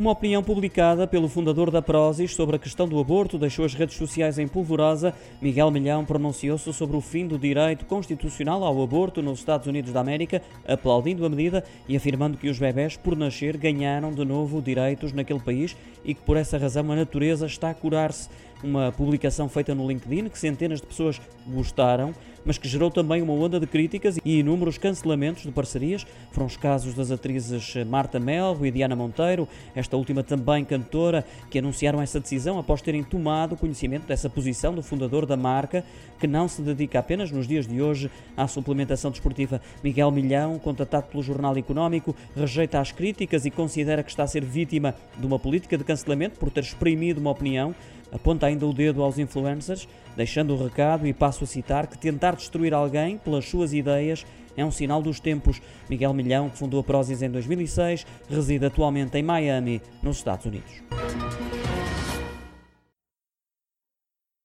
Uma opinião publicada pelo fundador da Prozis sobre a questão do aborto deixou as redes sociais em polvorosa. Miguel Milhão pronunciou-se sobre o fim do direito constitucional ao aborto nos Estados Unidos da América, aplaudindo a medida e afirmando que os bebés, por nascer, ganharam de novo direitos naquele país e que por essa razão a natureza está a curar-se. Uma publicação feita no LinkedIn que centenas de pessoas gostaram, mas que gerou também uma onda de críticas e inúmeros cancelamentos de parcerias. Foram os casos das atrizes Marta Melro e Diana Monteiro, esta última também cantora, que anunciaram essa decisão após terem tomado conhecimento dessa posição do fundador da marca, que não se dedica apenas nos dias de hoje à suplementação desportiva. Miguel Milhão, contatado pelo Jornal Económico, rejeita as críticas e considera que está a ser vítima de uma política de cancelamento por ter exprimido uma opinião aponta ainda o dedo aos influencers, deixando o recado e passo a citar que tentar destruir alguém pelas suas ideias é um sinal dos tempos. Miguel Milhão, que fundou a Prozis em 2006, reside atualmente em Miami, nos Estados Unidos.